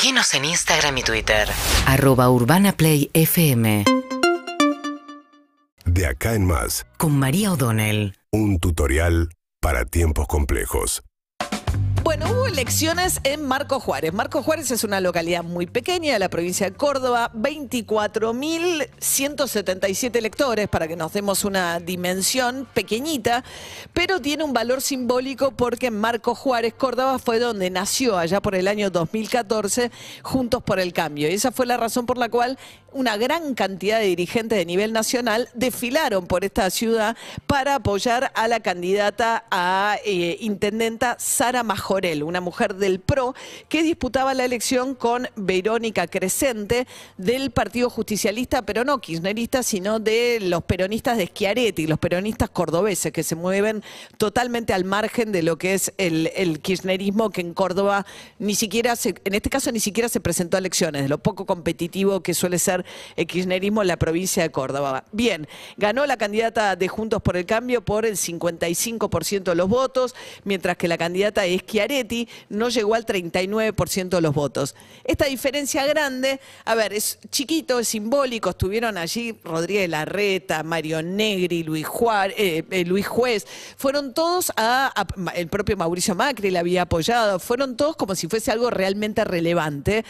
Seguinos en Instagram y Twitter. Arroba Urbana Play FM. De acá en más, Con María O'Donnell. un tutorial para tiempos complejos. Bueno, hubo elecciones en Marco Juárez. Marco Juárez es una localidad muy pequeña de la provincia de Córdoba, 24.177 electores, para que nos demos una dimensión pequeñita, pero tiene un valor simbólico porque Marco Juárez, Córdoba, fue donde nació allá por el año 2014, Juntos por el Cambio. Y esa fue la razón por la cual una gran cantidad de dirigentes de nivel nacional desfilaron por esta ciudad para apoyar a la candidata a eh, intendenta Sara Una mujer del PRO que disputaba la elección con Verónica Crescente del Partido Justicialista, pero no kirchnerista, sino de los peronistas de Schiaretti, los peronistas cordobeses que se mueven totalmente al margen de lo que es el, kirchnerismo que en Córdoba ni siquiera, se, en este caso ni siquiera se presentó a elecciones, de lo poco competitivo que suele ser el kirchnerismo en la provincia de Córdoba. Bien, ganó la candidata de Juntos por el Cambio por el 55% de los votos, mientras que la candidata de Schiaretti no llegó al 39% de los votos. Esta diferencia grande, a ver, es chiquito, es simbólico, estuvieron allí Rodríguez Larreta, Mario Negri, Luis, eh, eh, Luis Juez, fueron todos a, el propio Mauricio Macri la había apoyado, fueron todos como si fuese algo realmente relevante.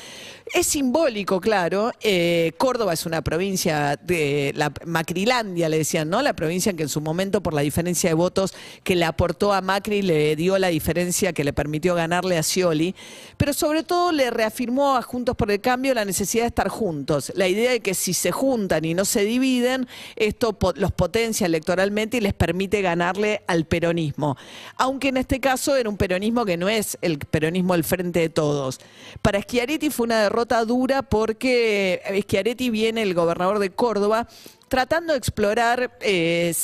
Es simbólico, claro. eh, Córdoba es una provincia de la Macrilandia, le decían, ¿no? La provincia que en su momento, por la diferencia de votos que le aportó a Macri, le dio la diferencia que le permitió ganarle a Scioli. Pero sobre todo le reafirmó a Juntos por el Cambio la necesidad de estar juntos. La idea de que si se juntan y no se dividen, esto los potencia electoralmente y les permite ganarle al peronismo. Aunque en este caso era un peronismo que no es el peronismo del frente de todos. Para Schiaretti fue una derrota dura porque Schiaretti viene, el gobernador de Córdoba, tratando de explorar... eh,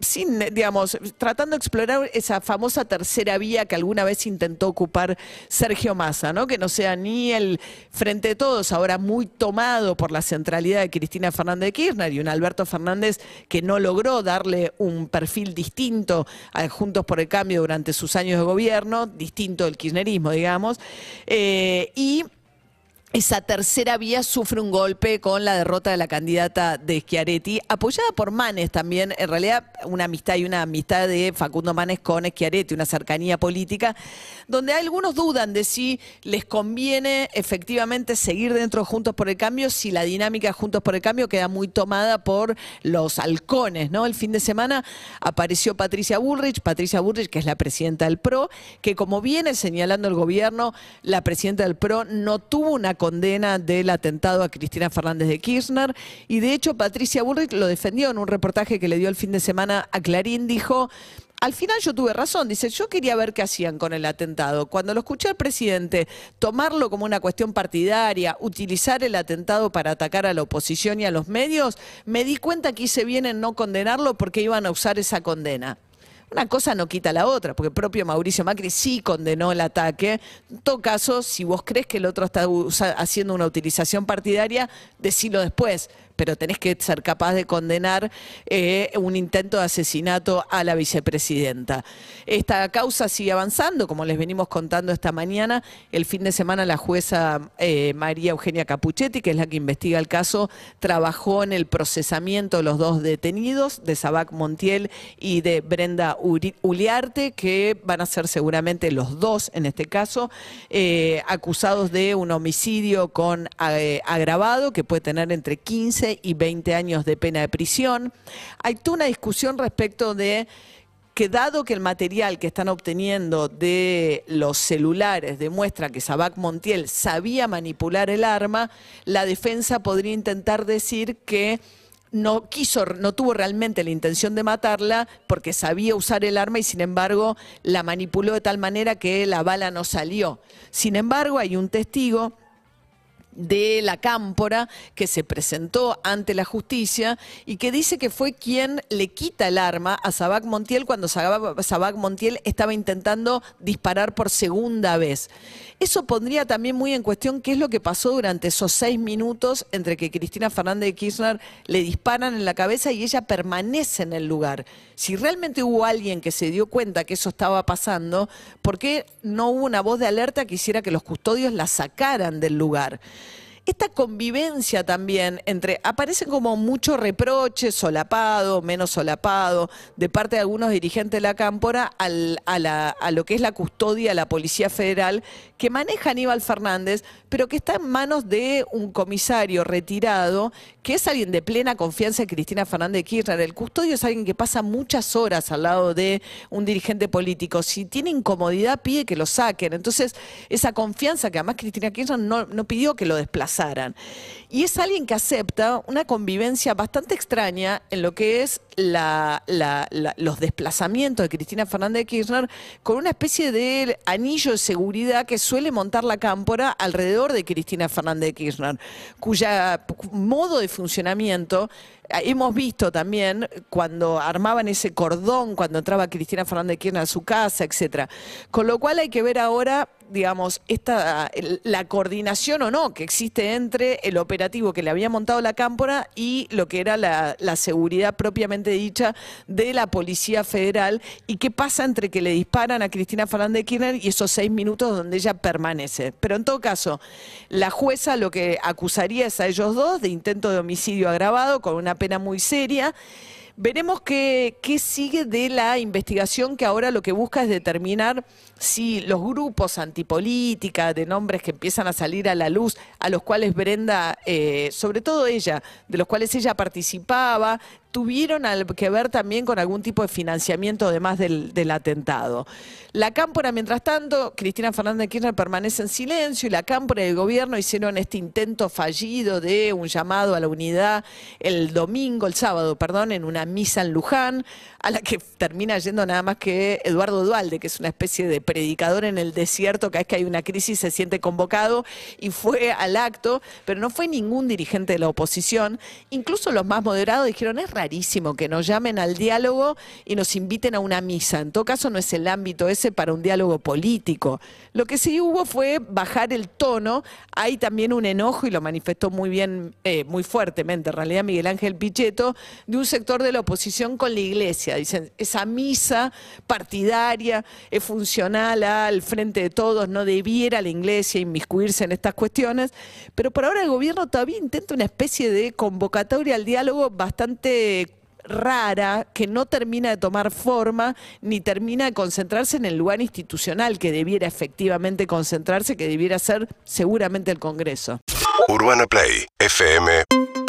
sin, digamos, tratando de explorar esa famosa tercera vía que alguna vez intentó ocupar Sergio Massa, ¿no? Que no sea ni el frente de todos, ahora muy tomado por la centralidad de Cristina Fernández de Kirchner y un Alberto Fernández que no logró darle un perfil distinto a Juntos por el Cambio durante sus años de gobierno, distinto del kirchnerismo, digamos, eh, y esa tercera vía sufre un golpe con la derrota de la candidata de Schiaretti, apoyada por Manes también, en realidad una amistad y una amistad de Facundo Manes con Schiaretti, una cercanía política, donde algunos dudan de si les conviene efectivamente seguir dentro de Juntos por el Cambio, si la dinámica de Juntos por el Cambio queda muy tomada por los halcones, ¿no? El fin de semana apareció Patricia Bullrich, Patricia Bullrich, que es la presidenta del PRO, que como viene señalando el gobierno, la presidenta del PRO no tuvo una condena del atentado a Cristina Fernández de Kirchner y de hecho Patricia Bullrich lo defendió en un reportaje que le dio el fin de semana a Clarín, dijo... Al final yo tuve razón, dice, yo quería ver qué hacían con el atentado. Cuando lo escuché al presidente tomarlo como una cuestión partidaria, utilizar el atentado para atacar a la oposición y a los medios, me di cuenta que hice bien en no condenarlo porque iban a usar esa condena. Una cosa no quita la otra, porque el propio Mauricio Macri sí condenó el ataque. En todo caso, si vos crees que el otro está haciendo una utilización partidaria, decilo después, pero tenés que ser capaz de condenar eh, un intento de asesinato a la vicepresidenta. Esta causa sigue avanzando, como les venimos contando esta mañana. El fin de semana la jueza eh, María Eugenia Capuchetti, que es la que investiga el caso, trabajó en el procesamiento de los dos detenidos, de Sabac Montiel y de Brenda Uri- Uliarte, que van a ser seguramente los dos, en este caso, eh, acusados de un homicidio con agravado, que puede tener entre 15 y 20 años de pena de prisión. Hay toda una discusión respecto de que dado que el material que están obteniendo de los celulares demuestra que Sabac Montiel sabía manipular el arma, la defensa podría intentar decir que no quiso, no tuvo realmente la intención de matarla porque sabía usar el arma y sin embargo la manipuló de tal manera que la bala no salió. Sin embargo, hay un testigo de la Cámpora que se presentó ante la justicia y que dice que fue quien le quita el arma a Sabac Montiel cuando Sabac Montiel estaba intentando disparar por segunda vez. Eso pondría también muy en cuestión qué es lo que pasó durante esos seis minutos entre que Cristina Fernández de Kirchner le disparan en la cabeza y ella permanece en el lugar. Si realmente hubo alguien que se dio cuenta que eso estaba pasando, ¿por qué no hubo una voz de alerta que hiciera que los custodios la sacaran del lugar? Esta convivencia también entre, aparecen como mucho reproche, solapado, menos solapado, de parte de algunos dirigentes de la cámpora a, lo que es la custodia la Policía Federal, que maneja Aníbal Fernández, pero que está en manos de un comisario retirado, que es alguien de plena confianza de Cristina Fernández de Kirchner. El custodio es alguien que pasa muchas horas al lado de un dirigente político. Si tiene incomodidad, pide que lo saquen. Entonces, esa confianza que además Cristina Kirchner no, no pidió que lo y es alguien que acepta una convivencia bastante extraña en lo que es los desplazamientos de Cristina Fernández de Kirchner con una especie de anillo de seguridad que suele montar la cámpora alrededor de Cristina Fernández de Kirchner, cuya modo de funcionamiento hemos visto también cuando armaban ese cordón, cuando entraba Cristina Fernández de Kirchner a su casa, etcétera. Con lo cual hay que ver ahora digamos, esta, la coordinación o no que existe entre el operativo que le había montado la cámpora y lo que era la, seguridad propiamente dicha de la Policía Federal y qué pasa entre que le disparan a Cristina Fernández de Kirchner y esos seis minutos donde ella permanece. Pero en todo caso, la jueza lo que acusaría es a ellos dos de intento de homicidio agravado con una pena muy seria. Veremos qué, sigue de la investigación que ahora lo que busca es determinar si los grupos antipolítica, de nombres que empiezan a salir a la luz, a los cuales Brenda, eh, sobre todo ella, de los cuales ella participaba, tuvieron que ver también con algún tipo de financiamiento además del, atentado. La Cámpora, mientras tanto, Cristina Fernández de Kirchner permanece en silencio y la Cámpora y el gobierno hicieron este intento fallido de un llamado a la unidad el domingo, el sábado, perdón, en una misa en Luján, a la que termina yendo nada más que Eduardo Dualde, que es una especie de predicador en el desierto, cada vez que hay una crisis se siente convocado y fue al acto, pero no fue ningún dirigente de la oposición, incluso los más moderados dijeron, es rarísimo que nos llamen al diálogo y nos inviten a una misa, en todo caso no es el ámbito ese para un diálogo político. Lo que sí hubo fue bajar el tono, hay también un enojo y lo manifestó muy bien, eh, muy fuertemente en realidad Miguel Ángel Pichetto, de un sector de la oposición con la iglesia, dicen, esa misa partidaria es funcional al frente de todos, no debiera la iglesia inmiscuirse en estas cuestiones, pero por ahora el gobierno todavía intenta una especie de convocatoria al diálogo rara que no termina de tomar forma ni termina de concentrarse en el lugar institucional que debiera efectivamente concentrarse, que debiera ser seguramente el Congreso. Urbana Play, fm